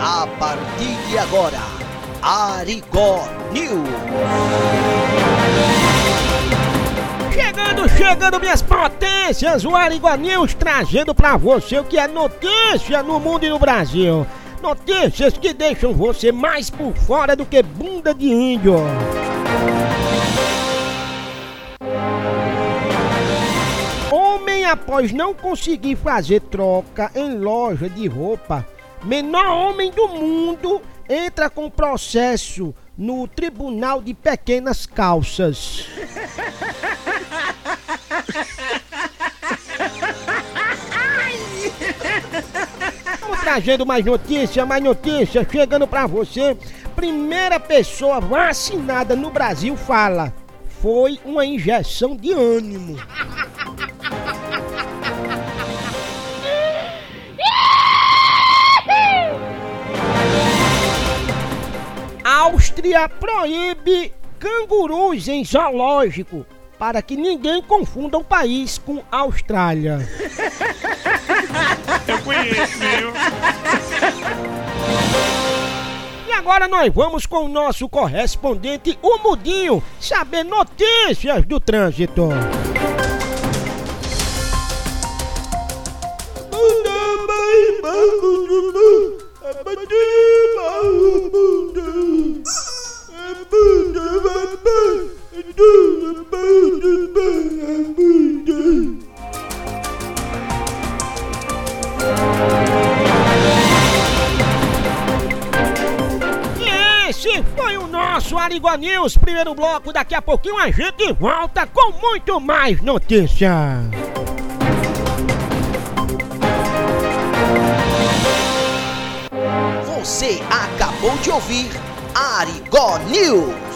A partir de agora, Arigó News. Chegando, chegando, minhas potências, o Arigó News trazendo pra você o que é notícia no mundo e no Brasil. Notícias que deixam você mais por fora do que bunda de índio. Homem após não conseguir fazer troca em loja de roupa, menor homem do mundo entra com processo no Tribunal de Pequenas Calças. Trazendo mais notícia, mais notícia, chegando pra você. Primeira pessoa vacinada no Brasil fala: foi uma injeção de ânimo. Áustria proíbe cangurus em zoológico para que ninguém confunda o país com Austrália. Eu conheço, viu? E agora nós vamos com o nosso correspondente, o Mudinho, saber notícias do trânsito. Esse foi o nosso Arigua News, primeiro bloco. Daqui a pouquinho a gente volta com muito mais notícia. Você acabou de ouvir Arigó News.